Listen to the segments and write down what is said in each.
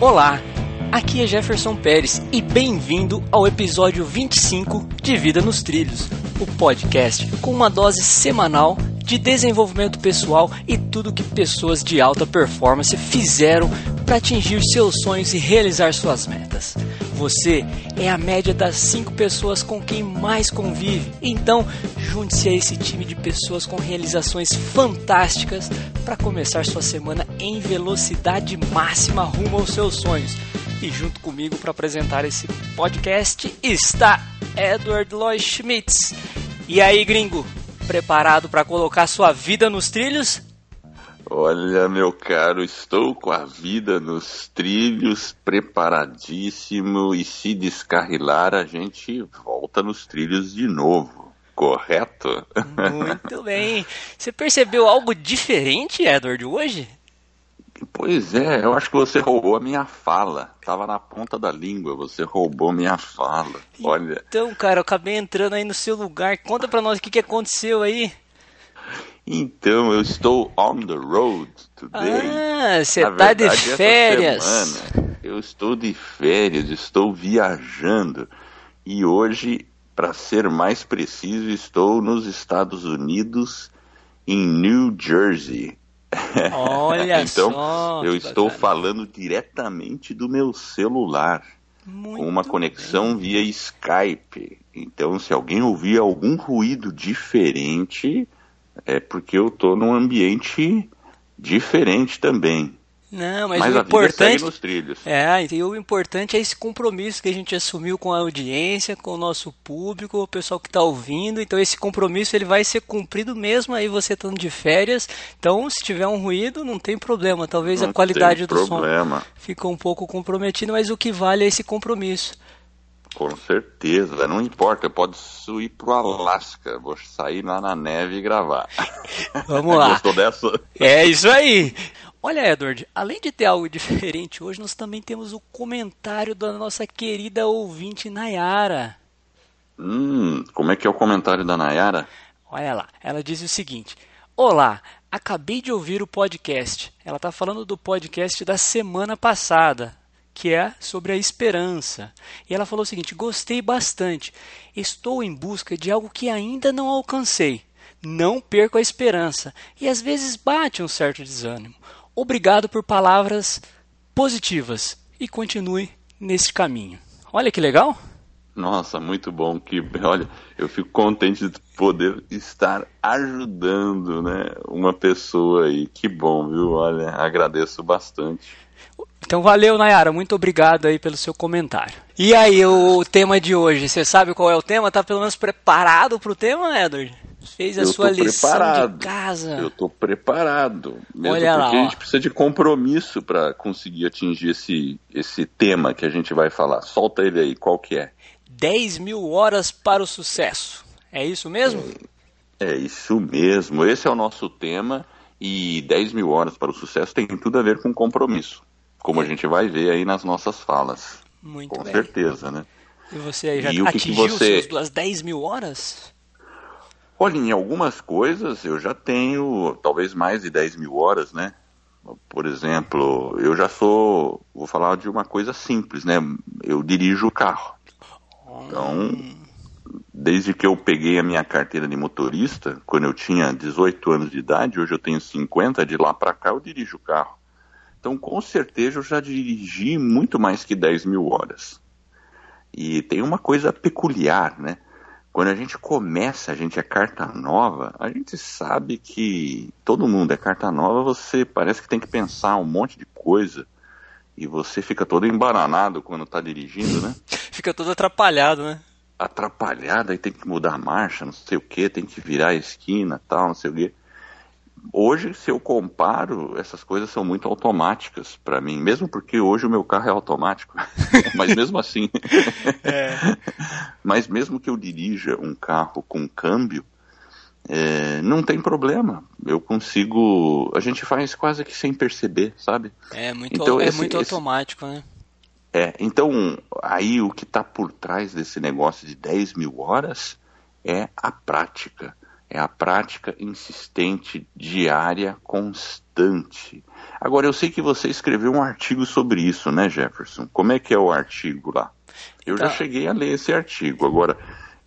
Olá, aqui é Jefferson Pérez e bem-vindo ao episódio 25 de Vida nos Trilhos, o podcast com uma dose semanal de desenvolvimento pessoal e tudo que pessoas de alta performance fizeram para atingir seus sonhos e realizar suas metas. Você é a média das cinco pessoas com quem mais convive. Então, junte-se a esse time de pessoas com realizações fantásticas para começar sua semana em velocidade máxima rumo aos seus sonhos. E junto comigo para apresentar esse podcast está Edward Lloyd Schmitz. E aí, gringo, preparado para colocar sua vida nos trilhos? Olha, meu caro, estou com a vida nos trilhos, preparadíssimo e se descarrilar a gente volta nos trilhos de novo, correto? Muito bem. Você percebeu algo diferente, Edward, hoje? Pois é, eu acho que você roubou a minha fala. Tava na ponta da língua, você roubou minha fala. Olha. Então, cara, eu acabei entrando aí no seu lugar. Conta pra nós o que, que aconteceu aí. Então, eu estou on the road today. Ah, você tá de férias. Semana, eu estou de férias, estou viajando. E hoje, para ser mais preciso, estou nos Estados Unidos, em New Jersey. Olha então, só. eu estou bacana. falando diretamente do meu celular, Muito com uma conexão via Skype. Então, se alguém ouvir algum ruído diferente, é porque eu estou num ambiente diferente também. Não, mas, Mas, o importante. É, e o importante é esse compromisso que a gente assumiu com a audiência, com o nosso público, o pessoal que está ouvindo. Então esse compromisso ele vai ser cumprido mesmo aí você estando de férias. Então se tiver um ruído não tem problema. Talvez Não a qualidade do som problema. ficou um pouco comprometida, mas o que vale é esse compromisso. Com certeza, não importa, eu posso ir pro Alasca, vou sair lá na neve e gravar. Vamos lá. Gostou dessa? É isso aí. Olha, Edward, além de ter algo diferente hoje, nós também temos o comentário da nossa querida ouvinte Nayara. Hum, como é que é o comentário da Nayara? Olha lá, ela diz o seguinte: Olá, acabei de ouvir o podcast. Ela está falando do podcast da semana passada, que é sobre a esperança. E ela falou o seguinte: Gostei bastante. Estou em busca de algo que ainda não alcancei. Não perco a esperança. E às vezes bate um certo desânimo. Obrigado por palavras positivas e continue nesse caminho. Olha que legal! Nossa, muito bom. Que, olha, eu fico contente de poder estar ajudando, né, uma pessoa aí. Que bom, viu? Olha, agradeço bastante. Então valeu, Nayara. Muito obrigado aí pelo seu comentário. E aí, o tema de hoje, você sabe qual é o tema? Tá pelo menos preparado para o tema, Edward? Fez a eu sua lição preparado. de casa. Eu tô preparado. Mesmo Olha lá, porque ó. a gente precisa de compromisso para conseguir atingir esse, esse tema que a gente vai falar. Solta ele aí, qual que é? 10 mil horas para o sucesso. É isso mesmo? É isso mesmo, esse é o nosso tema e 10 mil horas para o sucesso tem tudo a ver com compromisso, como a gente vai ver aí nas nossas falas, Muito com bem. certeza, né? E você aí já E o que que atingiu você- suas duas 10 mil horas? Olha, em algumas coisas eu já tenho talvez mais de 10 mil horas, né? Por exemplo, eu já sou, vou falar de uma coisa simples, né? Eu dirijo o carro. Então, desde que eu peguei a minha carteira de motorista, quando eu tinha 18 anos de idade, hoje eu tenho 50, de lá para cá eu dirijo o carro. Então, com certeza, eu já dirigi muito mais que 10 mil horas. E tem uma coisa peculiar, né? Quando a gente começa, a gente é carta nova, a gente sabe que todo mundo é carta nova, você parece que tem que pensar um monte de coisa. E você fica todo embananado quando tá dirigindo, né? Fica todo atrapalhado, né? atrapalhada e tem que mudar a marcha, não sei o que, tem que virar a esquina, tal, não sei o que. Hoje, se eu comparo, essas coisas são muito automáticas para mim, mesmo porque hoje o meu carro é automático. Mas mesmo assim, É. mas mesmo que eu dirija um carro com câmbio, é, não tem problema. Eu consigo, a gente faz quase que sem perceber, sabe? É muito, Então, é esse- muito esse- automático, né? É, então, aí o que está por trás desse negócio de 10 mil horas é a prática, é a prática insistente, diária, constante. Agora, eu sei que você escreveu um artigo sobre isso, né, Jefferson? Como é que é o artigo lá? Eu tá. já cheguei a ler esse artigo. Agora,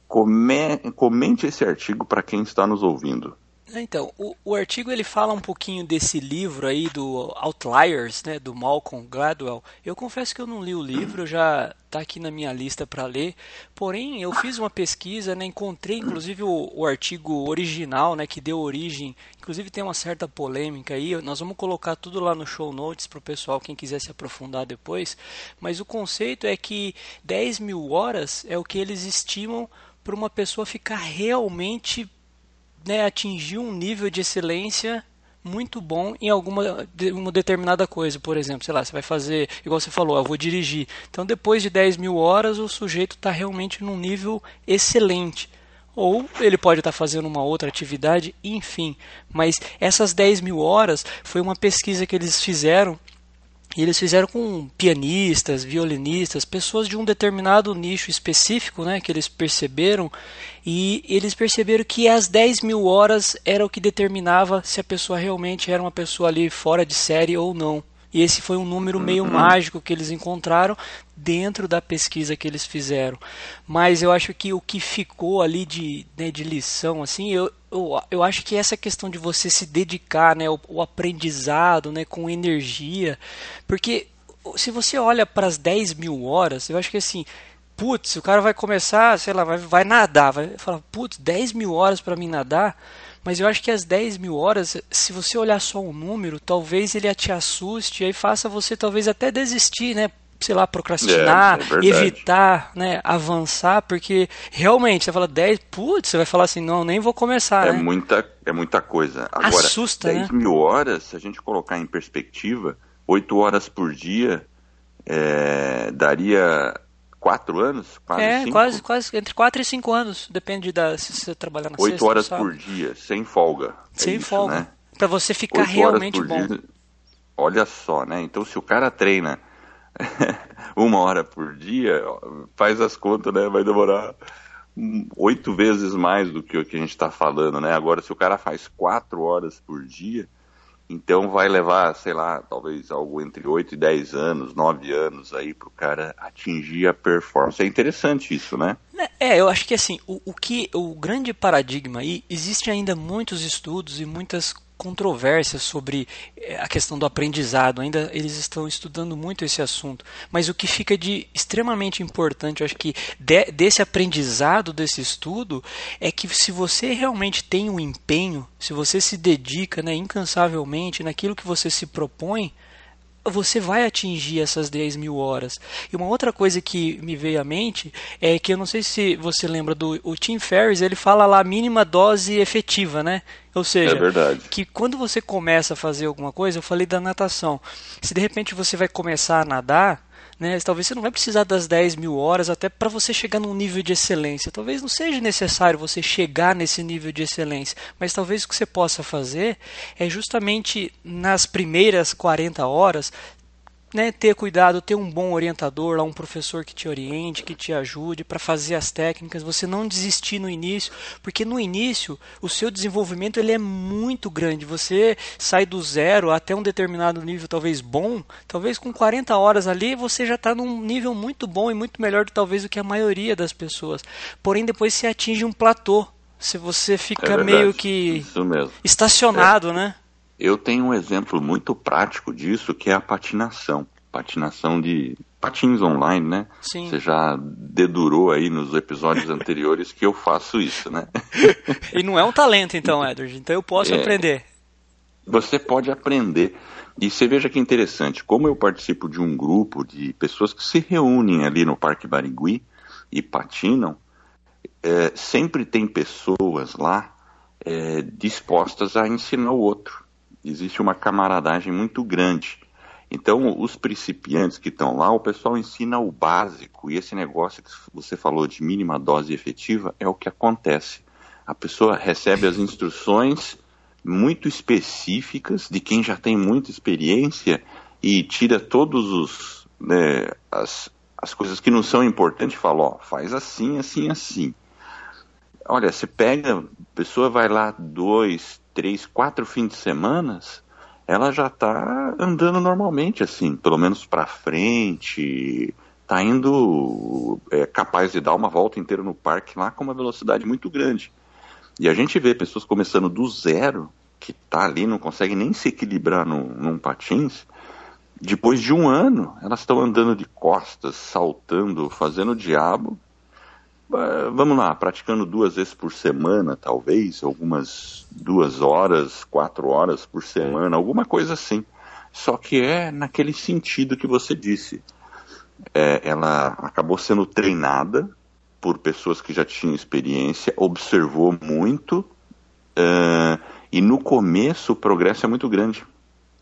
come... comente esse artigo para quem está nos ouvindo. Então, o, o, artigo ele fala um pouquinho desse livro aí do Outliers, né, do Malcolm Gladwell. Eu confesso que eu não li o livro, já está aqui na minha lista para ler. Porém, eu fiz uma pesquisa, né, encontrei inclusive o, o, artigo original, né, que deu origem. Inclusive tem uma certa polêmica aí. Nós vamos colocar tudo lá no show notes para o pessoal quem quiser se aprofundar depois. Mas o conceito é que 10 mil horas é o que eles estimam para uma pessoa ficar realmente né, atingir um nível de excelência muito bom em alguma uma determinada coisa. Por exemplo, sei lá, você vai fazer, igual você falou, eu vou dirigir. Então, depois de 10 mil horas, o sujeito está realmente num nível excelente. Ou ele pode estar tá fazendo uma outra atividade, enfim. Mas essas 10 mil horas foi uma pesquisa que eles fizeram e eles fizeram com pianistas, violinistas, pessoas de um determinado nicho específico, né, que eles perceberam, e eles perceberam que as 10 mil horas era o que determinava se a pessoa realmente era uma pessoa ali fora de série ou não. E esse foi um número meio uhum. mágico que eles encontraram dentro da pesquisa que eles fizeram. Mas eu acho que o que ficou ali de, né, de lição, assim, eu, eu, eu acho que essa questão de você se dedicar, né, o, o aprendizado, né, com energia, porque se você olha para as 10 mil horas, eu acho que assim, putz, o cara vai começar, sei lá, vai, vai nadar, vai falar, putz, 10 mil horas para mim nadar, mas eu acho que as 10 mil horas, se você olhar só um número, talvez ele te assuste e aí faça você talvez até desistir, né? sei lá, procrastinar, é, é evitar, né, avançar, porque realmente você fala 10, putz, você vai falar assim, não, nem vou começar. É né? muita, é muita coisa. Agora, Assusta, 10 né? mil horas, se a gente colocar em perspectiva, 8 horas por dia é, daria 4 anos? Quase é, cinco. quase, quase, entre 4 e 5 anos, depende da se você trabalhar na 8 horas por dia, sem folga. É sem é isso, folga. Né? Para você ficar realmente bom. Dia, olha só, né? Então se o cara treina uma hora por dia, faz as contas, né? Vai demorar oito vezes mais do que o que a gente está falando, né? Agora, se o cara faz quatro horas por dia, então vai levar, sei lá, talvez algo entre oito e dez anos, nove anos aí para o cara atingir a performance. É interessante isso, né? É, eu acho que assim, o, o que o grande paradigma aí, existe ainda muitos estudos e muitas controvérsias sobre eh, a questão do aprendizado. Ainda eles estão estudando muito esse assunto. Mas o que fica de extremamente importante, eu acho que de, desse aprendizado, desse estudo, é que se você realmente tem um empenho, se você se dedica né, incansavelmente naquilo que você se propõe, você vai atingir essas 10 mil horas. E uma outra coisa que me veio à mente é que eu não sei se você lembra do o Tim Ferriss, ele fala lá mínima dose efetiva, né? Ou seja, é que quando você começa a fazer alguma coisa, eu falei da natação. Se de repente você vai começar a nadar, né? Talvez você não vai precisar das 10 mil horas até para você chegar num nível de excelência. Talvez não seja necessário você chegar nesse nível de excelência, mas talvez o que você possa fazer é justamente nas primeiras 40 horas né, ter cuidado, ter um bom orientador, lá um professor que te oriente, que te ajude para fazer as técnicas, você não desistir no início, porque no início o seu desenvolvimento ele é muito grande. Você sai do zero até um determinado nível talvez bom, talvez com 40 horas ali você já está num nível muito bom e muito melhor do talvez do que a maioria das pessoas. Porém depois você atinge um platô, se você fica é meio que estacionado, é. né? Eu tenho um exemplo muito prático disso, que é a patinação. Patinação de patins online, né? Sim. Você já dedurou aí nos episódios anteriores que eu faço isso, né? e não é um talento, então, Edward. Então eu posso é, aprender. Você pode aprender. E você veja que interessante, como eu participo de um grupo de pessoas que se reúnem ali no Parque Barigui e patinam, é, sempre tem pessoas lá é, dispostas a ensinar o outro existe uma camaradagem muito grande. Então, os principiantes que estão lá, o pessoal ensina o básico, e esse negócio que você falou de mínima dose efetiva é o que acontece. A pessoa recebe as instruções muito específicas de quem já tem muita experiência e tira todos os né, as, as coisas que não são importantes e fala, ó, faz assim, assim, assim. olha, você pega, a pessoa vai lá dois, três, quatro fins de semana, ela já está andando normalmente, assim, pelo menos para frente, está indo é, capaz de dar uma volta inteira no parque lá com uma velocidade muito grande. E a gente vê pessoas começando do zero, que está ali, não consegue nem se equilibrar num, num patins, depois de um ano, elas estão andando de costas, saltando, fazendo o diabo. Vamos lá, praticando duas vezes por semana, talvez, algumas duas horas, quatro horas por semana, alguma coisa assim. Só que é naquele sentido que você disse. É, ela acabou sendo treinada por pessoas que já tinham experiência, observou muito, uh, e no começo o progresso é muito grande.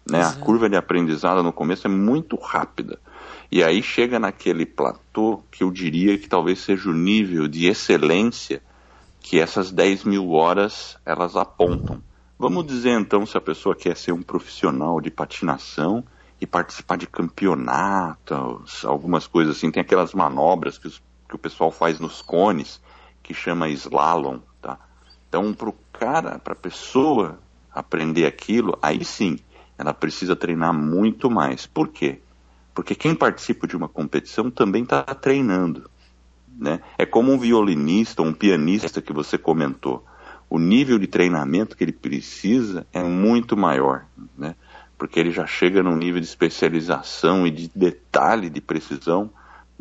Né? A curva de aprendizado no começo é muito rápida. E aí chega naquele platô que eu diria que talvez seja o nível de excelência que essas 10 mil horas elas apontam. Vamos dizer então se a pessoa quer ser um profissional de patinação e participar de campeonatos, algumas coisas assim, tem aquelas manobras que, os, que o pessoal faz nos cones, que chama slalom, tá? Então, para o cara, para a pessoa aprender aquilo, aí sim, ela precisa treinar muito mais. Por quê? Porque quem participa de uma competição também está treinando. Né? É como um violinista, um pianista que você comentou. O nível de treinamento que ele precisa é muito maior, né? porque ele já chega num nível de especialização e de detalhe, de precisão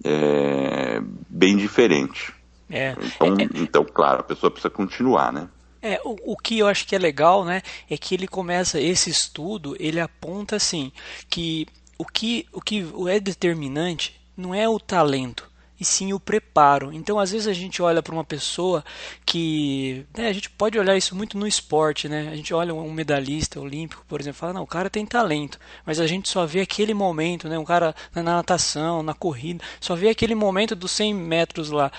é, bem diferente. É. Então, é, é. então, claro, a pessoa precisa continuar, né? É, o, o que eu acho que é legal, né, é que ele começa esse estudo, ele aponta assim que o que o que é determinante não é o talento, e sim o preparo. Então, às vezes a gente olha para uma pessoa que, né, a gente pode olhar isso muito no esporte, né? A gente olha um medalhista olímpico, por exemplo, fala, não, o cara tem talento, mas a gente só vê aquele momento, né? Um cara na natação, na corrida, só vê aquele momento dos 100 metros lá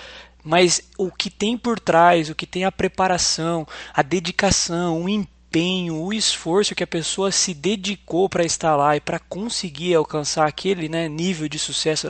mas o que tem por trás, o que tem a preparação, a dedicação, o empenho, o esforço que a pessoa se dedicou para estar lá e para conseguir alcançar aquele né, nível de sucesso,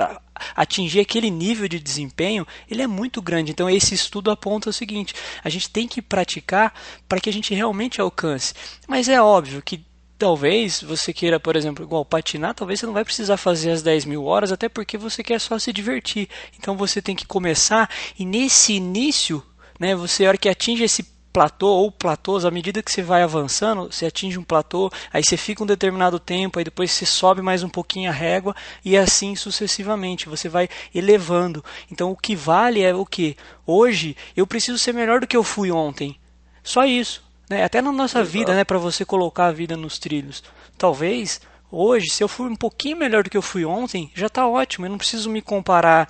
atingir aquele nível de desempenho, ele é muito grande. Então esse estudo aponta o seguinte: a gente tem que praticar para que a gente realmente alcance. Mas é óbvio que Talvez você queira, por exemplo, igual patinar, talvez você não vai precisar fazer as 10 mil horas, até porque você quer só se divertir. Então você tem que começar e nesse início, né, você, a hora que atinge esse platô ou platôs, à medida que você vai avançando, você atinge um platô, aí você fica um determinado tempo, aí depois você sobe mais um pouquinho a régua e assim sucessivamente, você vai elevando. Então o que vale é o que? Hoje eu preciso ser melhor do que eu fui ontem. Só isso. Né? Até na nossa Exato. vida, né, para você colocar a vida nos trilhos. Talvez hoje, se eu for um pouquinho melhor do que eu fui ontem, já está ótimo. Eu não preciso me comparar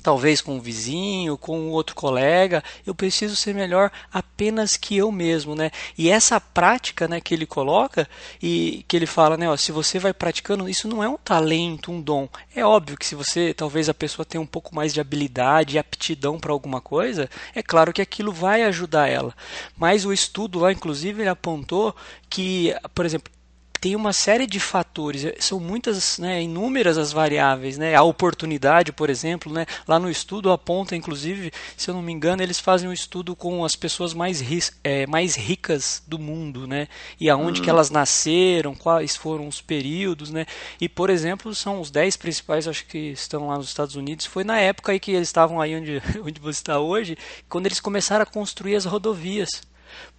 talvez com um vizinho, com outro colega, eu preciso ser melhor apenas que eu mesmo, né? E essa prática, né, que ele coloca e que ele fala, né, ó, se você vai praticando, isso não é um talento, um dom. É óbvio que se você, talvez a pessoa tenha um pouco mais de habilidade e aptidão para alguma coisa, é claro que aquilo vai ajudar ela. Mas o estudo lá, inclusive, ele apontou que, por exemplo, tem uma série de fatores, eh, são muitas, né, inúmeras as variáveis, né, a oportunidade, por exemplo, né, lá no estudo aponta, inclusive, se eu não me engano, eles fazem um estudo com as pessoas mais, é, mais ricas do mundo, né, e aonde uhum. que elas nasceram, quais foram os períodos, né, e por exemplo, são os 10 principais, acho que estão lá nos Estados Unidos, foi na época aí que eles estavam aí onde, onde você está hoje, quando eles começaram a construir as rodovias,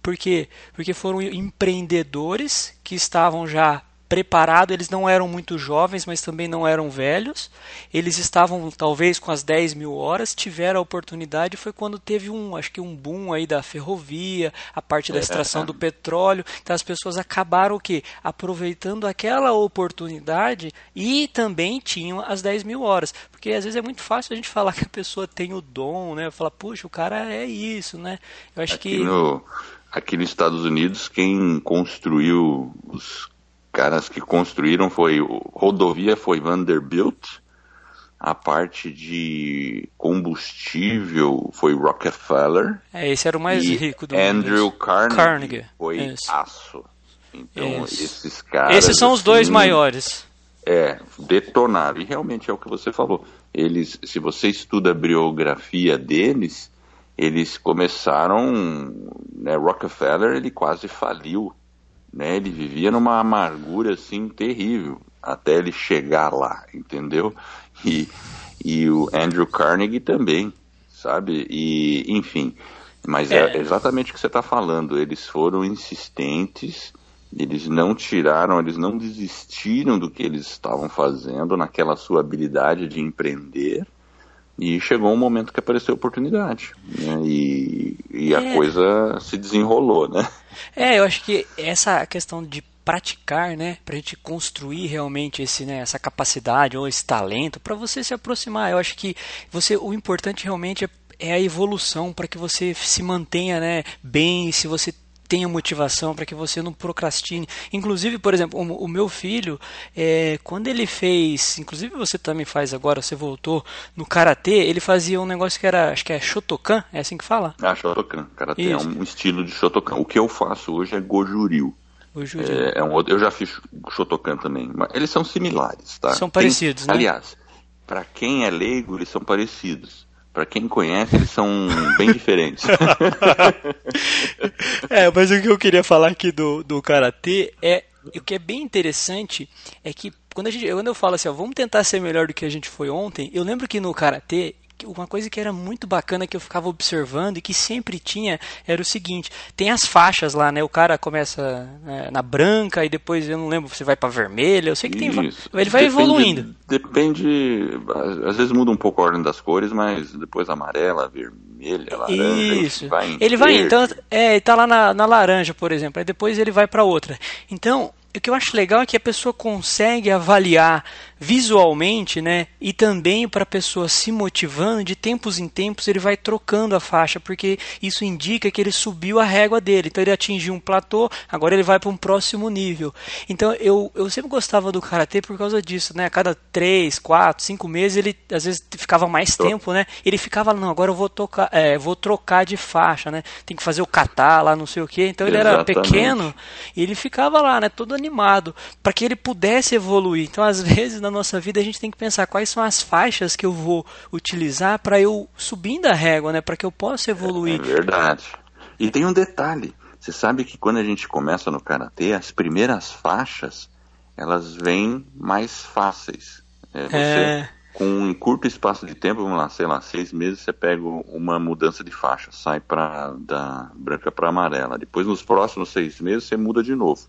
por quê? Porque foram empreendedores que estavam já preparados, eles não eram muito jovens, mas também não eram velhos. Eles estavam talvez com as 10 mil horas, tiveram a oportunidade, foi quando teve um, acho que um boom aí da ferrovia, a parte da é. extração do petróleo. Então as pessoas acabaram o quê? Aproveitando aquela oportunidade e também tinham as 10 mil horas. Porque às vezes é muito fácil a gente falar que a pessoa tem o dom, né? Falar, puxa, o cara é isso, né? Eu acho Aqui que. No aqui nos Estados Unidos, quem construiu, os caras que construíram foi, rodovia foi Vanderbilt, a parte de combustível foi Rockefeller. É, esse era o mais rico do Andrew mundo. Carnegie, Carnegie foi Isso. aço. Então, Isso. esses caras. Esses são os dois assim, maiores. É, detonaram. E realmente é o que você falou. Eles, se você estuda a biografia deles, eles começaram, né, Rockefeller ele quase faliu, né, ele vivia numa amargura assim terrível até ele chegar lá, entendeu? E, e o Andrew Carnegie também, sabe? E enfim, mas é, é exatamente o que você está falando. Eles foram insistentes, eles não tiraram, eles não desistiram do que eles estavam fazendo naquela sua habilidade de empreender e chegou um momento que apareceu a oportunidade. Né? E, e a é. coisa se desenrolou, né? É, eu acho que essa questão de praticar, né, para a gente construir realmente esse, né, essa capacidade ou esse talento, para você se aproximar. Eu acho que você, o importante realmente é, é a evolução para que você se mantenha, né, bem. Se você tenha motivação, para que você não procrastine. Inclusive, por exemplo, o, o meu filho, é, quando ele fez, inclusive você também faz agora, você voltou no karatê, ele fazia um negócio que era, acho que é Shotokan, é assim que fala? Ah, Shotokan. Karatê é um estilo de Shotokan. O que eu faço hoje é Gojuriu. É, é um outro, eu já fiz Shotokan também. Mas eles são similares, tá? São parecidos, Tem, né? Aliás, para quem é leigo, eles são parecidos. Para quem conhece, eles são bem diferentes. é, mas o que eu queria falar aqui do, do Karatê é. O que é bem interessante é que quando, a gente, quando eu falo assim, ó, vamos tentar ser melhor do que a gente foi ontem, eu lembro que no Karatê uma coisa que era muito bacana que eu ficava observando e que sempre tinha era o seguinte: tem as faixas lá, né? O cara começa é, na branca e depois eu não lembro se vai para vermelha. Eu sei que tem. Isso. Ele vai depende, evoluindo. Depende. Às vezes muda um pouco a ordem das cores, mas depois amarela, vermelha, laranja. Isso. Vai ele vai então. É, tá lá na, na laranja, por exemplo. Aí depois ele vai para outra. Então o que eu acho legal é que a pessoa consegue avaliar visualmente, né? E também para a pessoa se motivando, de tempos em tempos ele vai trocando a faixa, porque isso indica que ele subiu a régua dele. Então ele atingiu um platô, agora ele vai para um próximo nível. Então eu, eu sempre gostava do karatê por causa disso, né? A cada três, quatro, cinco meses ele às vezes ficava mais tempo, né? Ele ficava, não, agora eu vou tocar, é, vou trocar de faixa, né? Tem que fazer o kata lá, não sei o que. Então ele Exatamente. era pequeno e ele ficava lá, né? Todo animado para que ele pudesse evoluir. Então às vezes na nossa vida a gente tem que pensar quais são as faixas que eu vou utilizar para eu subindo a régua, né? Para que eu possa evoluir. É verdade. E tem um detalhe. Você sabe que quando a gente começa no karatê, as primeiras faixas elas vêm mais fáceis. É, você, é... com um curto espaço de tempo, vamos lá, sei lá, seis meses, você pega uma mudança de faixa, sai para da branca para amarela. Depois, nos próximos seis meses, você muda de novo.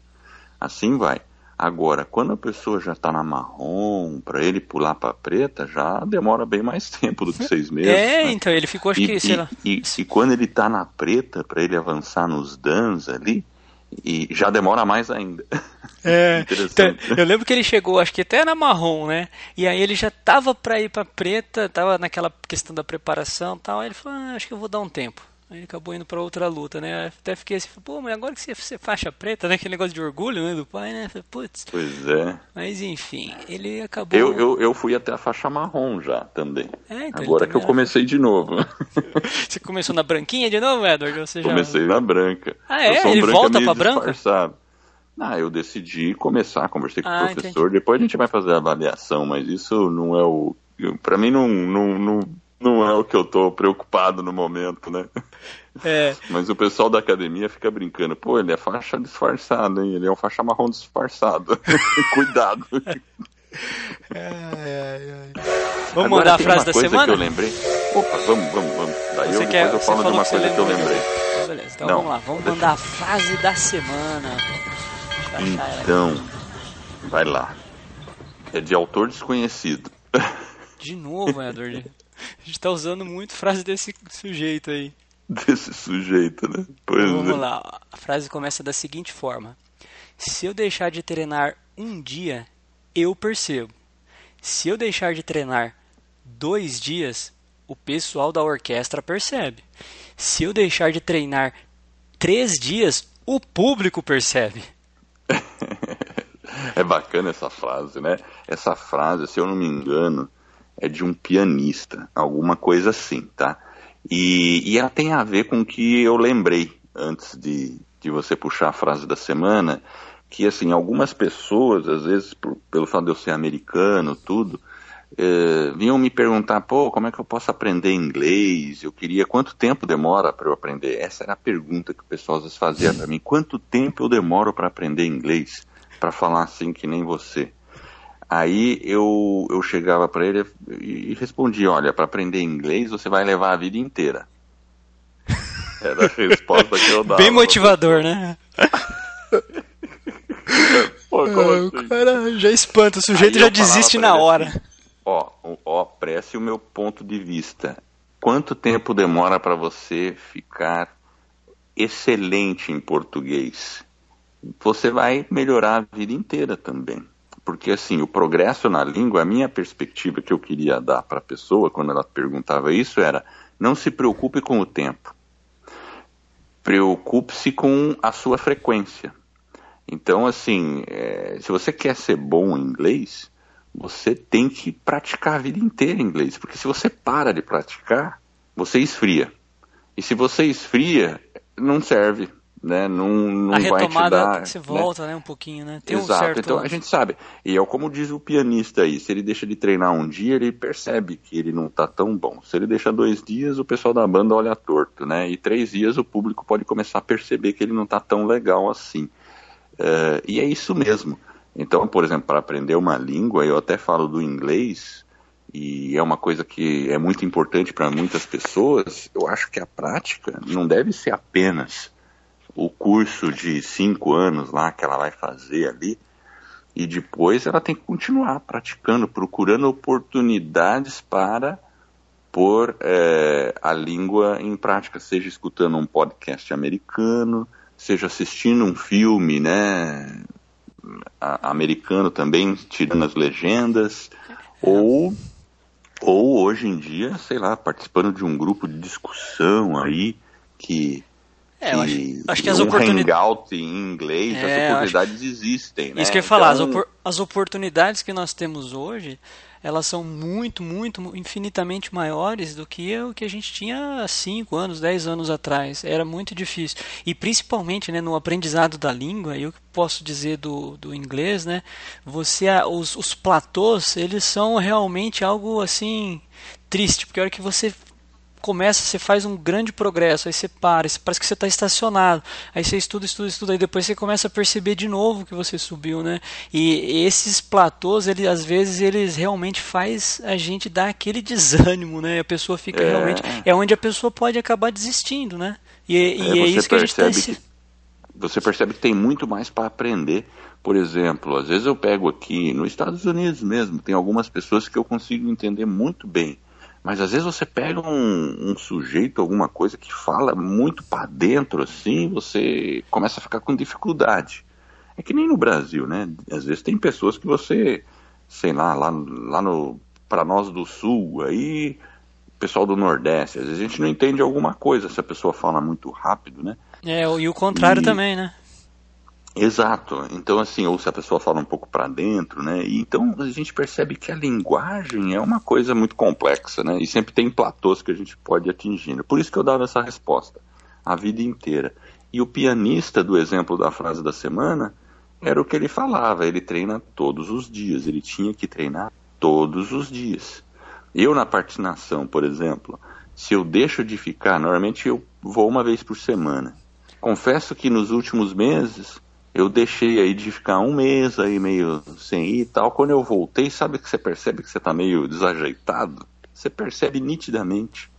Assim vai. Agora, quando a pessoa já está na marrom, para ele pular para preta, já demora bem mais tempo do que seis meses. É, né? então ele ficou, acho e, que, sei e, lá. E, e, quando ele está na preta, para ele avançar nos dans ali, e já demora mais ainda. É, então, eu lembro que ele chegou, acho que até na marrom, né? E aí ele já tava para ir para preta, tava naquela questão da preparação, tal. Aí ele falou, ah, acho que eu vou dar um tempo. Aí acabou indo pra outra luta, né? Até fiquei assim, pô, mas agora que você, você é faixa preta, né? Aquele negócio de orgulho, né? Do pai, né? Putz. Pois é. Mas enfim, ele acabou. Eu, eu, eu fui até a faixa marrom já também. É, então agora que eu comecei de novo. você começou na branquinha de novo, Edward? Você já... Comecei na branca. Ah, é? Ele volta pra branca? Disfarçado. Ah, eu decidi começar, conversei com ah, o professor, entendi. depois a gente vai fazer a avaliação, mas isso não é o. Pra mim não, não, não não é o que eu tô preocupado no momento, né? É. Mas o pessoal da academia fica brincando, pô, ele é faixa disfarçado, hein? Ele é um faixa marrom disfarçado. Cuidado. Vamos Agora, mandar a frase da semana? que eu lembrei. Opa, vamos, vamos, vamos. Daí eu, depois quer, eu falo de uma coisa que eu lembrei. Então, beleza, então Não, vamos lá, vamos mandar a frase da semana. Então, vai lá. É de autor desconhecido. De novo, Edward. A gente tá usando muito frase desse sujeito aí. Desse sujeito, né? Pois então, vamos é. lá. A frase começa da seguinte forma: Se eu deixar de treinar um dia, eu percebo. Se eu deixar de treinar dois dias, o pessoal da orquestra percebe. Se eu deixar de treinar três dias, o público percebe. é bacana essa frase, né? Essa frase, se eu não me engano, é de um pianista, alguma coisa assim, tá? E, e ela tem a ver com o que eu lembrei antes de, de você puxar a frase da semana, que assim, algumas pessoas, às vezes, por, pelo fato de eu ser americano, tudo, uh, vinham me perguntar, pô, como é que eu posso aprender inglês? Eu queria, quanto tempo demora para eu aprender? Essa era a pergunta que o pessoal às vezes fazia para mim, quanto tempo eu demoro para aprender inglês? Para falar assim que nem você. Aí eu, eu chegava para ele e respondia, olha, para aprender inglês você vai levar a vida inteira. Era a resposta que eu dava. Bem motivador, né? Pô, como Ah, assim? O cara já espanta, o sujeito Aí já desiste na hora. assim, ó, ó, preste o meu ponto de vista. Quanto tempo demora para você ficar excelente em português? Você vai melhorar a vida inteira também. Porque assim, o progresso na língua, a minha perspectiva que eu queria dar para a pessoa quando ela perguntava isso era: não se preocupe com o tempo. Preocupe-se com a sua frequência. Então, assim, é, se você quer ser bom em inglês, você tem que praticar a vida inteira inglês, porque se você para de praticar, você esfria. E se você esfria, não serve, né? Não, não a vai te retomada dar. você né? volta, né, um pouquinho, né? Tem um Exato, certo... então a gente sabe. E é como diz o pianista aí, se ele deixa de treinar um dia, ele percebe que ele não tá tão bom. Se ele deixa dois dias, o pessoal da banda olha torto, né? E três dias o público pode começar a perceber que ele não tá tão legal assim. Eh, e é isso mesmo. Então, por exemplo, para aprender uma língua, eu até falo do inglês, e é uma coisa que é muito importante para muitas pessoas. Eu acho que a prática não deve ser apenas o curso de cinco anos lá que ela vai fazer ali, e depois ela tem que continuar praticando, procurando oportunidades para pôr eh, a língua em prática, seja escutando um podcast americano, seja assistindo um filme, né, americano também, tirando as legendas, ou ou hoje em dia, sei lá, participando de um grupo de discussão aí que É, eu acho, que acho que as um oportunidades... hangout em inglês, É, as eu acho- oportunidades existem, né? Isso que eu ia falar, as, Então, opor- as oportunidades que nós temos hoje, elas são muito, muito, mu- infinitamente maiores do que o que a gente tinha há 5 anos, 10 anos atrás. Era muito difícil. E principalmente né, no aprendizado da língua, eu que posso dizer do, do inglês, né? Você, os, os platôs, eles são realmente algo assim triste, porque a hora que você começa, você faz um grande progresso, aí você para, parece que você está estacionado, aí você estuda, estuda, estuda, aí depois você começa a perceber de novo que você subiu, né? E esses platôs, ele, às vezes, eles realmente faz a gente dar aquele desânimo, né? A pessoa fica É. realmente, é onde a pessoa pode acabar desistindo, né? E, e É, é, isso que a gente está que- você percebe que tem muito mais para aprender. Por exemplo, às vezes eu pego aqui nos Estados Unidos mesmo, tem algumas pessoas que eu consigo entender muito bem. Mas às vezes você pega um, um sujeito, alguma coisa que fala muito para dentro, assim, você começa a ficar com dificuldade. É que nem no Brasil, né? Às vezes tem pessoas que você, sei lá, lá, lá no para nós do sul, aí pessoal do Nordeste, às vezes a gente não entende alguma coisa se a pessoa fala muito rápido, né? É, e o contrário E- também, né? Exato. Então, assim, ou se a pessoa fala um pouco para dentro, né? E então a gente percebe que a linguagem é uma coisa muito complexa, né? E sempre tem platôs que a gente pode atingir. Por isso que eu dava essa resposta a vida inteira. E o pianista do exemplo da frase da semana era o que ele falava. Ele treina todos os dias. Ele tinha que treinar todos os dias. Eu na patinação, por exemplo, se eu deixo de ficar, normalmente eu vou uma vez por semana. Confesso que nos últimos meses eu deixei aí de ficar um mês aí meio sem ir e tal. Quando eu voltei, sabe que você percebe que você tá meio desajeitado? Você percebe nitidamente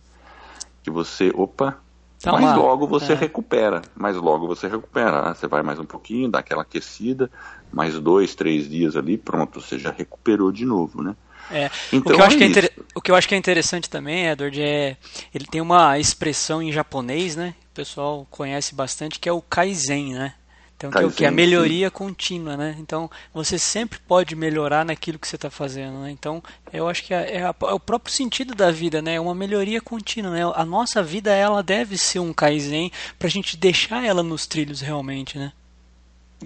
que você, opa, Tá mas uma- logo você é. recupera. Mas logo você recupera. Ah, Você vai mais um pouquinho, dá aquela aquecida, mais dois, três dias ali, pronto, você já recuperou de novo, né? É. Então, o, que eu acho é que é inter- o que eu acho que é interessante também, Edward, é ele tem uma expressão em japonês, né? O pessoal conhece bastante, que é o kaizen, né? Então, que é que? A Kaizen, melhoria contínua, né? Então, você sempre pode melhorar naquilo que você está fazendo, né? Então, eu acho que é, é a- é o próprio sentido da vida, né? É uma melhoria contínua, né? A nossa vida, ela deve ser um kaizen para a gente deixar ela nos trilhos realmente, né?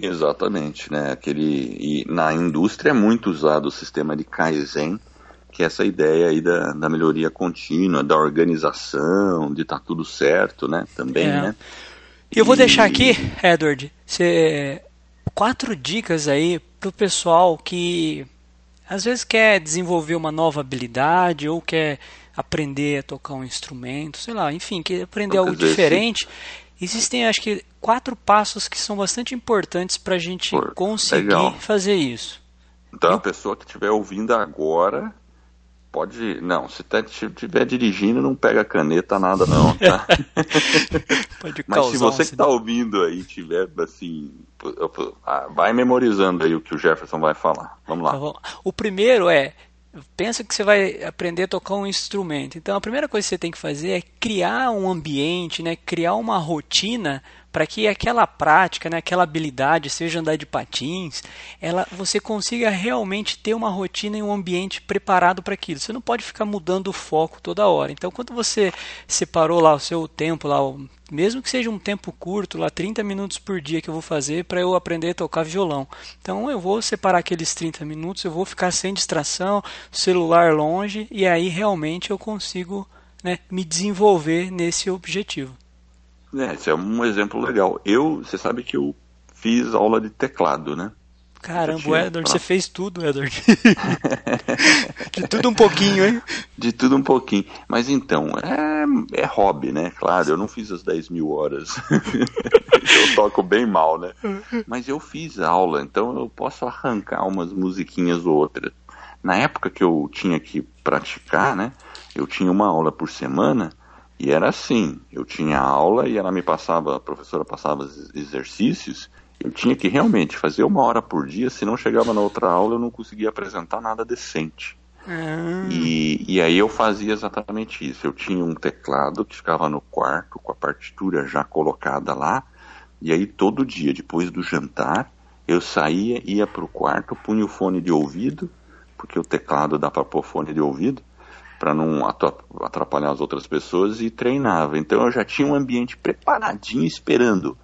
Exatamente, né? Aquele e na indústria é muito usado o sistema de Kaizen, que é essa ideia aí da, da melhoria contínua, da organização, de estar tudo certo, né? Também, É. né? E eu vou deixar aqui, Edward, cê- quatro dicas aí pro pessoal que às vezes quer desenvolver uma nova habilidade ou quer aprender a tocar um instrumento, sei lá, enfim, quer aprender algo diferente. Existem, acho que, quatro passos que são bastante importantes para a gente Pô, conseguir legal. fazer isso. Então, a pessoa que estiver ouvindo agora pode. Não, se estiver dirigindo, não pega caneta, nada não, tá? pode Mas se você um que está ouvindo aí tiver assim. Ah, vai memorizando aí o que o Jefferson vai falar. Vamos lá. Tá o primeiro é pensa que você vai aprender a tocar um instrumento. Então a primeira coisa que você tem que fazer é criar um ambiente, né, criar uma rotina para que aquela prática, né, aquela habilidade, seja andar de patins, ela você consiga realmente ter uma rotina e um ambiente preparado para aquilo. Você não pode ficar mudando o foco toda hora. Então, quando você separou lá o seu tempo lá, mesmo que seja um tempo curto, lá 30 minutos por dia que eu vou fazer para eu aprender a tocar violão. Então, eu vou separar aqueles 30 minutos, eu vou ficar sem distração, celular longe e aí realmente eu consigo, né, me desenvolver nesse objetivo. É, esse é um exemplo legal. Eu, você sabe que eu fiz aula de teclado, né? Caramba, tinha... Edward, você fez tudo, Edward. de tudo um pouquinho, hein? De tudo um pouquinho. Mas então, é, é hobby, né? Claro, eu não fiz as 10 mil horas. eu toco bem mal, né? Mas eu fiz aula, então eu posso arrancar umas musiquinhas ou outras. Na época que eu tinha que praticar, né? Eu tinha uma aula por semana e era assim, eu tinha aula e ela me passava, a professora passava exercícios, eu tinha que realmente fazer uma hora por dia, se não chegava na outra aula eu não conseguia apresentar nada decente. Ah. E, e aí eu fazia exatamente isso. Eu tinha um teclado que ficava no quarto com a partitura já colocada lá, e aí todo dia, depois do jantar, eu saía, ia para o quarto, punha o fone de ouvido, porque o teclado dá para pôr fone de ouvido, para não atrapalhar as outras pessoas e treinava. Então eu já tinha um ambiente preparadinho esperando.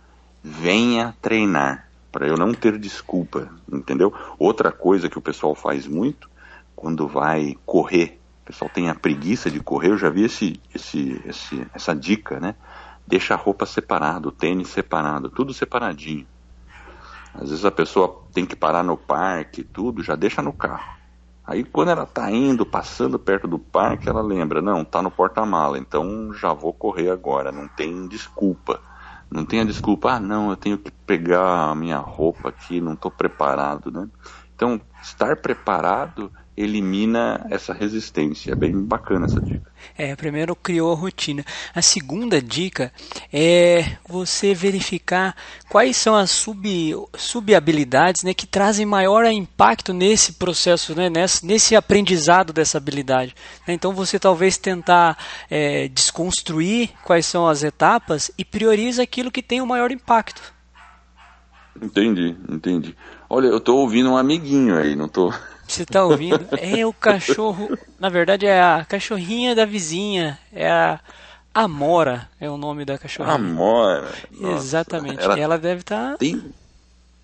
Venha treinar, para eu não ter desculpa, entendeu? Outra coisa que o pessoal faz muito quando vai correr, o pessoal tem a preguiça de correr, eu já vi esse, esse, esse, essa dica, né? Deixa a roupa separada, o tênis separado, tudo separadinho. Às vezes a pessoa tem que parar no parque, tudo, já deixa no carro. Aí quando ela está indo, passando perto do parque, ela lembra, não, tá no porta-mala, então já vou correr agora, não tem desculpa. Não tem a desculpa, ah não, eu tenho que pegar a minha roupa aqui, não estou preparado, né? Então, estar preparado elimina essa resistência. É bem bacana essa dica. É, primeiro criou a rotina. A segunda dica é você verificar quais são as sub, sub habilidades né, que trazem maior impacto nesse processo, né, nesse, nesse aprendizado dessa habilidade. Então você talvez tentar é, desconstruir quais são as etapas e prioriza aquilo que tem o maior impacto. Entendi, entendi. Olha, eu estou ouvindo um amiguinho aí, não estou. Tô... Você tá ouvindo? É o cachorro. Na verdade, é a cachorrinha da vizinha. É a Amora, é o nome da cachorrinha. Amora. Nossa, Exatamente. Ela, ela deve estar. Tá... Tem...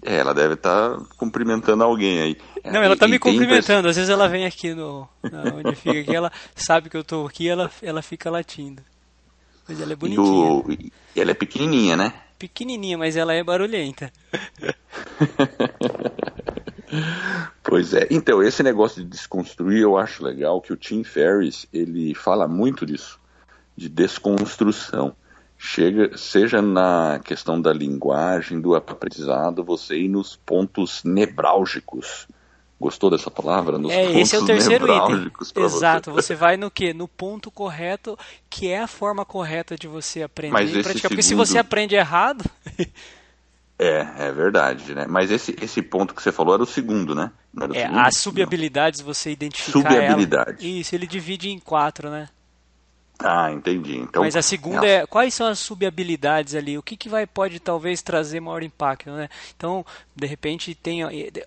É, ela deve estar tá cumprimentando alguém aí. Não, ela está me cumprimentando. Às vezes ela vem aqui no, onde fica aqui, ela sabe que eu estou aqui, ela ela fica latindo. Mas ela é bonitinha. E, o... e ela é pequenininha, né? Pequenininha, mas ela é barulhenta. Pois é. Então, esse negócio de desconstruir eu acho legal que o Tim Ferriss, ele fala muito disso, de desconstrução. Chega, seja na questão da linguagem, do aprendizado, você ir nos pontos nevrálgicos. Gostou dessa palavra? Nos é, esse é o terceiro item. Exato, você. você. vai no que? No ponto correto, que é a forma correta de você aprender. Mas esse segundo... Porque se você aprende errado, É, é verdade, né? Mas esse, esse ponto que você falou era o segundo, né? é, segundo? as subhabilidades você identifica Subhabilidade. Isso, ele divide em quatro, né? Ah, entendi. Então, Mas a segunda é quais são as subhabilidades ali? O que, que vai pode talvez trazer maior impacto, né? Então, de repente tem,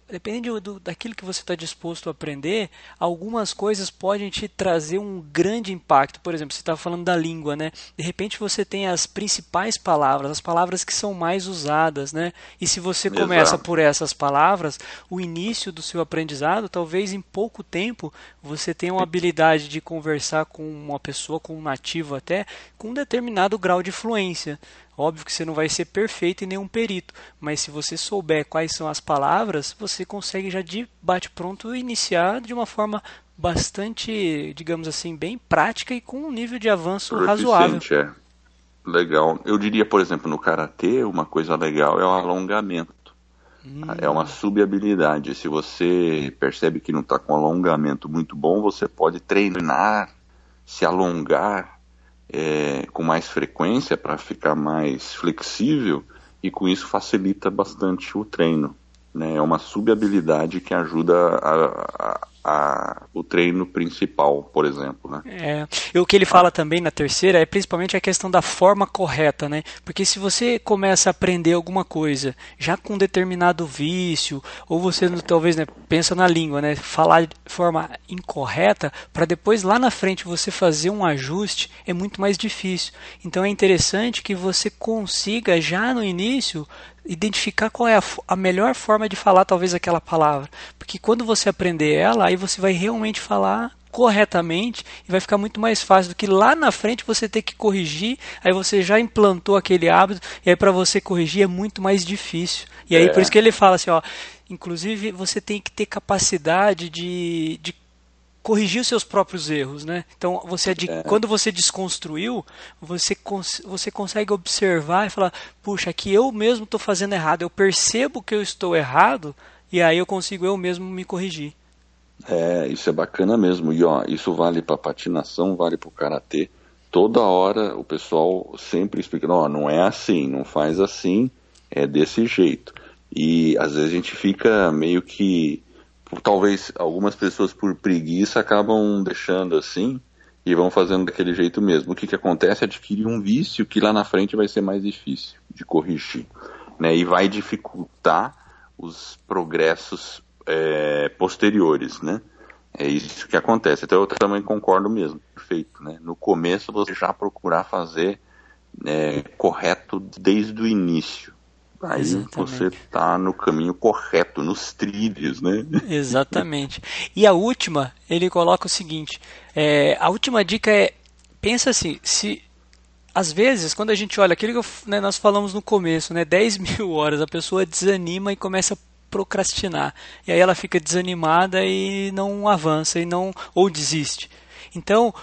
depende do, daquilo que você está disposto a aprender, algumas coisas podem te trazer um grande impacto. Por exemplo, você está falando da língua, né? De repente você tem as principais palavras, as palavras que são mais usadas, né? E se você começa Exato. por essas palavras, o início do seu aprendizado, talvez em pouco tempo você tenha uma habilidade de conversar com uma pessoa com nativo até, com um determinado grau de fluência. Óbvio que você não vai ser perfeito e nenhum perito, mas se você souber quais são as palavras, você consegue já de bate-pronto iniciar de uma forma bastante, digamos assim, bem prática e com um nível de avanço razoável. É. Legal. Eu diria, por exemplo, no karatê, uma coisa legal é o alongamento. Hum. É uma subhabilidade. Se você percebe que não está com alongamento muito bom, você pode treinar, se alongar é, com mais frequência para ficar mais flexível e com isso facilita bastante o treino. Né? É uma subhabilidade que ajuda a, a a, o treino principal, por exemplo. Né? É, e o que ele fala também na terceira é principalmente a questão da forma correta, né? Porque se você começa a aprender alguma coisa já com um determinado vício, ou você talvez né, pensa na língua, né? Falar de forma incorreta, para depois lá na frente você fazer um ajuste é muito mais difícil. Então é interessante que você consiga já no início identificar qual é a, a, melhor forma de falar talvez aquela palavra. Porque quando você aprender ela, aí você vai realmente falar corretamente e vai ficar muito mais fácil do que lá na frente você ter que corrigir, aí você já implantou aquele hábito e aí para você corrigir é muito mais difícil. E aí é. por isso que ele fala assim, ó, inclusive você tem que ter capacidade de, de corrigir os seus próprios erros, né? Então, você é. quando você desconstruiu, você, cons você consegue observar e falar, puxa, aqui eu mesmo estou fazendo errado, eu percebo que eu estou errado e aí eu consigo eu mesmo me corrigir. É, isso é bacana mesmo. E ó, isso vale para patinação, vale para o karatê. Toda hora o pessoal sempre explica, não, não é assim, não faz assim, é desse jeito. E às vezes a gente fica meio que talvez algumas pessoas por preguiça acabam deixando assim e vão fazendo daquele jeito mesmo. O que, que acontece é adquirir um vício que lá na frente vai ser mais difícil de corrigir, né? E vai dificultar os progressos é, posteriores, né? É isso que acontece. Então eu também concordo mesmo, perfeito, né? No começo você já procurar fazer é, correto desde o início, Aí Exatamente. você está no caminho correto, nos trilhos, né? Exatamente. E a última, ele coloca o seguinte: é, a última dica é pensa assim, se às vezes, quando a gente olha aquilo que né, nós falamos no começo, né, 10 mil horas, a pessoa desanima e começa a procrastinar. E aí ela fica desanimada e não avança e não ou desiste. Então,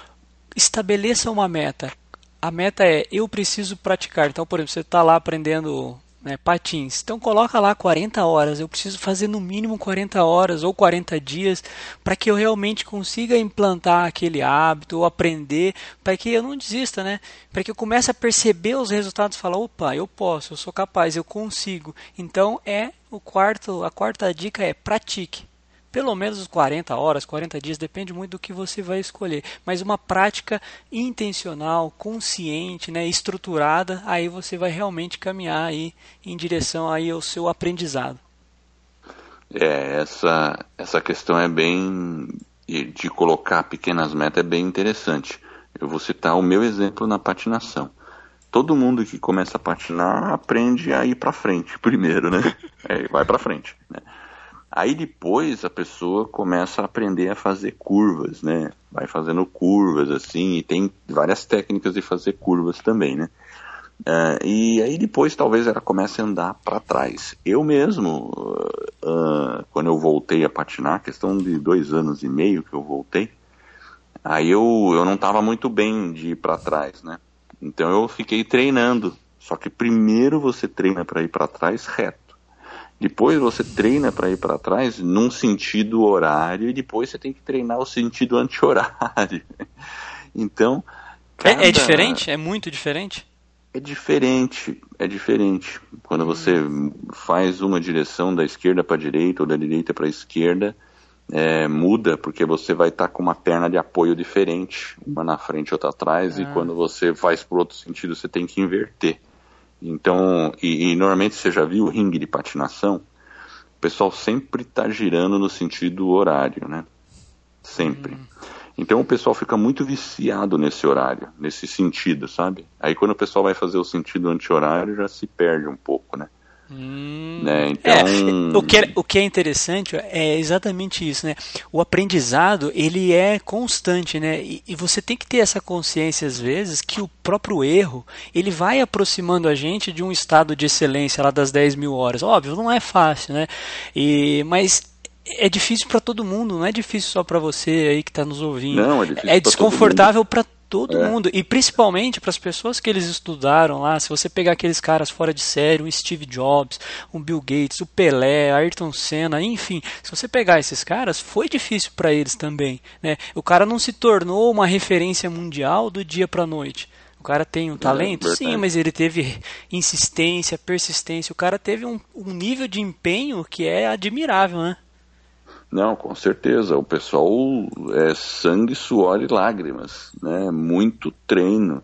estabeleça uma meta. A meta é eu preciso praticar. Então, por exemplo, você está lá aprendendo né, patins. Então coloca lá 40 horas. Eu preciso fazer no mínimo 40 horas ou 40 dias para que eu realmente consiga implantar aquele hábito ou aprender, para que eu não desista, né? Para que eu comece a perceber os resultados, e falar, opa, eu posso, eu sou capaz, eu consigo. Então é o quarto, a quarta dica é pratique pelo menos 40 horas, 40 dias, depende muito do que você vai escolher. Mas uma prática intencional, consciente, né, estruturada, aí você vai realmente caminhar aí em direção aí ao seu aprendizado. É, essa, essa questão é bem de colocar pequenas metas é bem interessante. Eu vou citar o meu exemplo na patinação. Todo mundo que começa a patinar aprende a ir para frente primeiro, né? É, vai para frente. Né? Aí depois a pessoa começa a aprender a fazer curvas, né? Vai fazendo curvas assim, e tem várias técnicas de fazer curvas também, né? Uh, e aí depois talvez ela comece a andar para trás. Eu mesmo, uh, quando eu voltei a patinar, questão de dois anos e meio que eu voltei, aí eu, eu não estava muito bem de ir para trás, né? Então eu fiquei treinando. Só que primeiro você treina para ir para trás reto. Depois você treina para ir para trás num sentido horário e depois você tem que treinar o sentido anti-horário. Então. Cada... É, é, diferente? É muito diferente? É diferente, é diferente. Quando você faz uma direção da esquerda para a direita ou da direita para a esquerda, é, muda porque você vai estar tá com uma perna de apoio diferente, uma na frente e outra atrás, ah. e quando você faz para outro sentido você tem que inverter. Então, e, e, normalmente você já viu o ringue de patinação, o pessoal sempre está girando no sentido horário, né? Sempre. Hum. Então o pessoal fica muito viciado nesse horário, nesse sentido, sabe? Aí quando o pessoal vai fazer o sentido anti-horário já se perde um pouco, né? Hum, né? Então... É, o, que é, o que é interessante é exatamente isso, né? O aprendizado, ele é constante, né? E, e, você tem que ter essa consciência, às vezes, que o próprio erro, ele vai aproximando a gente de um estado de excelência lá das 10 mil horas. Óbvio, não é fácil, né? E, mas é difícil para todo mundo, não é difícil só para você aí que está nos ouvindo. Não, é, é desconfortável para todo é. mundo e principalmente para as pessoas que eles estudaram lá. Se você pegar aqueles caras fora de série, um Steve Jobs, um Bill Gates, o Pelé, Ayrton Senna, enfim, se você pegar esses caras, foi difícil para eles também, né? O cara não se tornou uma referência mundial do dia para noite. O cara tem um é, talento, é, sim, mas ele teve insistência, persistência. O cara teve um, um nível de empenho que é admirável, né? Não, com certeza. O pessoal é sangue, suor e lágrimas, né? Muito treino,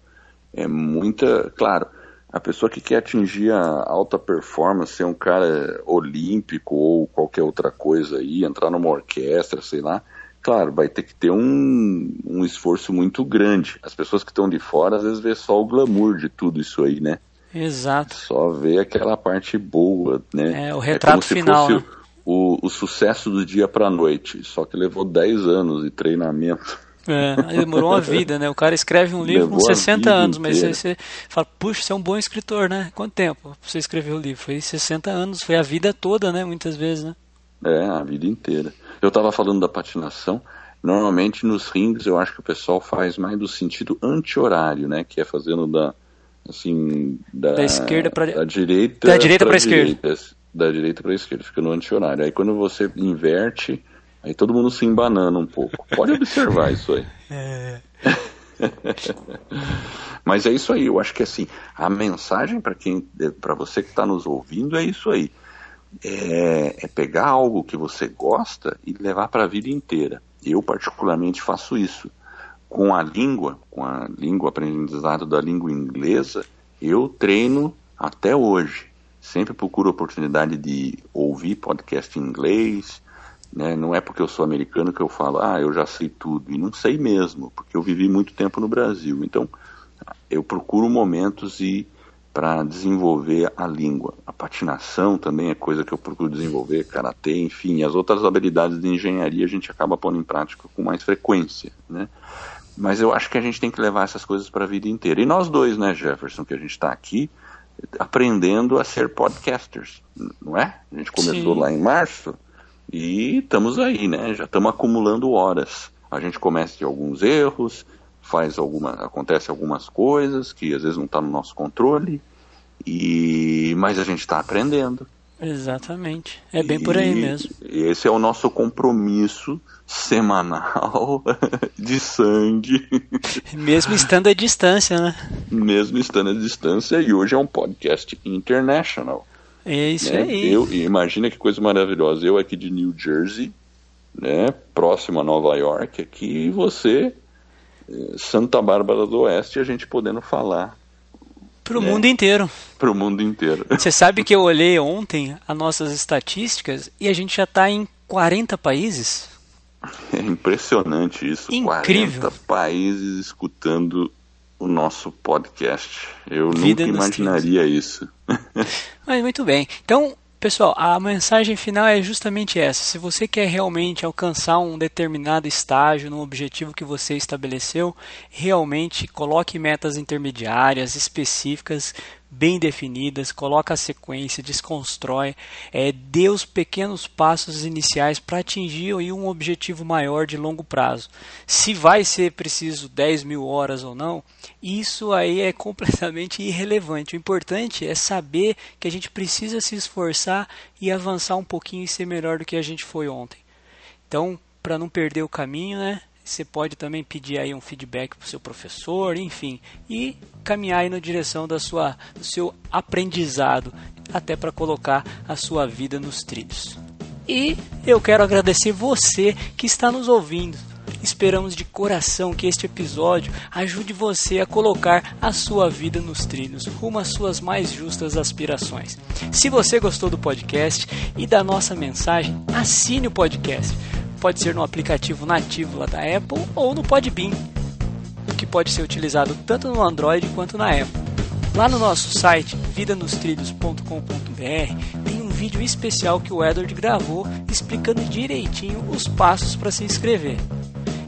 é muita. Claro, a pessoa que quer atingir a alta performance, ser um cara olímpico ou qualquer outra coisa aí, entrar numa orquestra, sei lá, claro, vai ter que ter um, um esforço muito grande. As pessoas que estão de fora às vezes vê só o glamour de tudo isso aí, né? Exato. Só vê aquela parte boa, né? É, o retrato é final. Fosse, né? O, o sucesso do dia para a noite, só que levou 10 anos de treinamento. É, demorou uma vida, né? O cara escreve um livro levou com 60 anos, mas aí você fala, puxa, você é um bom escritor, né? Quanto tempo você escreveu o livro? Foi 60 anos, foi a vida toda, né? Muitas vezes, né? É, a vida inteira. Eu estava falando da patinação, normalmente nos rings eu acho que o pessoal faz mais do sentido anti-horário, né? Que é fazendo da, assim, da, da esquerda para da direita, da direita para esquerda da direita para a esquerda, fica no anti-horário. Aí quando você inverte, aí todo mundo se embanana um pouco. Pode observar isso aí. É. Mas é isso aí, eu acho que assim, a mensagem para quem, para você que está nos ouvindo é isso aí. É, é, pegar algo que você gosta e levar para a vida inteira. Eu particularmente faço isso. Com a língua, com a língua aprendizado da língua inglesa, eu treino até hoje sempre procuro oportunidade de ouvir podcast em inglês. Né? Não é porque eu sou americano que eu falo, ah, eu já sei tudo. E não sei mesmo, porque eu vivi muito tempo no Brasil. Então, eu procuro momentos e para desenvolver a língua. A patinação também é coisa que eu procuro desenvolver, karatê, enfim, as outras habilidades de engenharia a gente acaba pondo em prática com mais frequência, né? Mas eu acho que a gente tem que levar essas coisas para a vida inteira. E nós dois, né, Jefferson, que a gente está aqui, aprendendo a ser podcasters, não é? A gente começou Sim. lá em março e estamos aí, né? Já estamos acumulando horas. A gente começa de alguns erros, faz alguma, acontece algumas coisas que às vezes não está no nosso controle, e mas a gente está aprendendo. Exatamente. É bem por aí mesmo. Esse é o nosso compromisso semanal de sangue. Mesmo estando à distância, né? Mesmo estando à distância, e hoje é um podcast international. É isso né? aí. Eu, imagina que coisa maravilhosa. Eu aqui de New Jersey, né, próximo a Nova York, aqui, e você, eh, Santa Bárbara do Oeste, a gente podendo falar para o é. mundo inteiro. Para o mundo inteiro. Você sabe que eu olhei ontem as nossas estatísticas e a gente já está em 40 países? É impressionante isso. Incrível. 40 países escutando o nosso podcast. Eu Vida nunca imaginaria isso. Mas muito bem. Então, Pessoal, a mensagem final é justamente essa. Se você quer realmente alcançar um determinado estágio no objetivo que você estabeleceu, realmente coloque metas intermediárias específicas, bem definidas, coloca a sequência, desconstrói, é, dê os pequenos passos iniciais para atingir aí, um objetivo maior de longo prazo. Se vai ser preciso 10 mil horas ou não, isso aí é completamente irrelevante. O importante é saber que a gente precisa se esforçar e avançar um pouquinho e ser melhor do que a gente foi ontem. Então, para não perder o caminho, né? Você pode também pedir aí um feedback para o seu professor, enfim, e caminhar aí na direção da sua, do seu aprendizado, até para colocar a sua vida nos trilhos. E eu quero agradecer você que está nos ouvindo. Esperamos de coração que este episódio ajude você a colocar a sua vida nos trilhos, rumo às suas mais justas aspirações. Se você gostou do podcast e da nossa mensagem, assine o podcast pode ser no aplicativo nativo lá da Apple ou no Podbean, que pode ser utilizado tanto no Android quanto na Apple. Lá no nosso site vidanostrilhos.com.br tem um vídeo especial que o Edward gravou explicando direitinho os passos para se inscrever.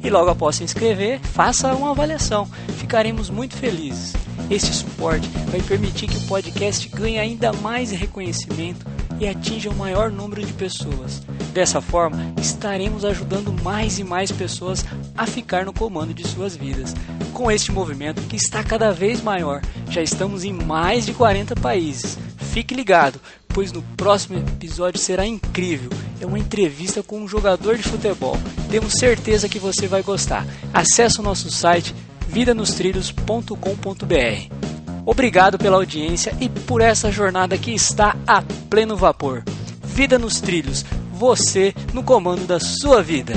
E logo após se inscrever, faça uma avaliação. Ficaremos muito felizes. Este suporte vai permitir que o podcast ganhe ainda mais reconhecimento e atinja o um maior número de pessoas. Dessa forma, estaremos ajudando mais e mais pessoas a ficar no comando de suas vidas. Com este movimento que está cada vez maior, já estamos em mais de 40 países. Fique ligado, pois no próximo episódio será incrível. É uma entrevista com um jogador de futebol. Temos certeza que você vai gostar. Acesse o nosso site vidanostrilhos.com.br. Obrigado pela audiência e por essa jornada que está a pleno vapor. Vida nos trilhos, você no comando da sua vida.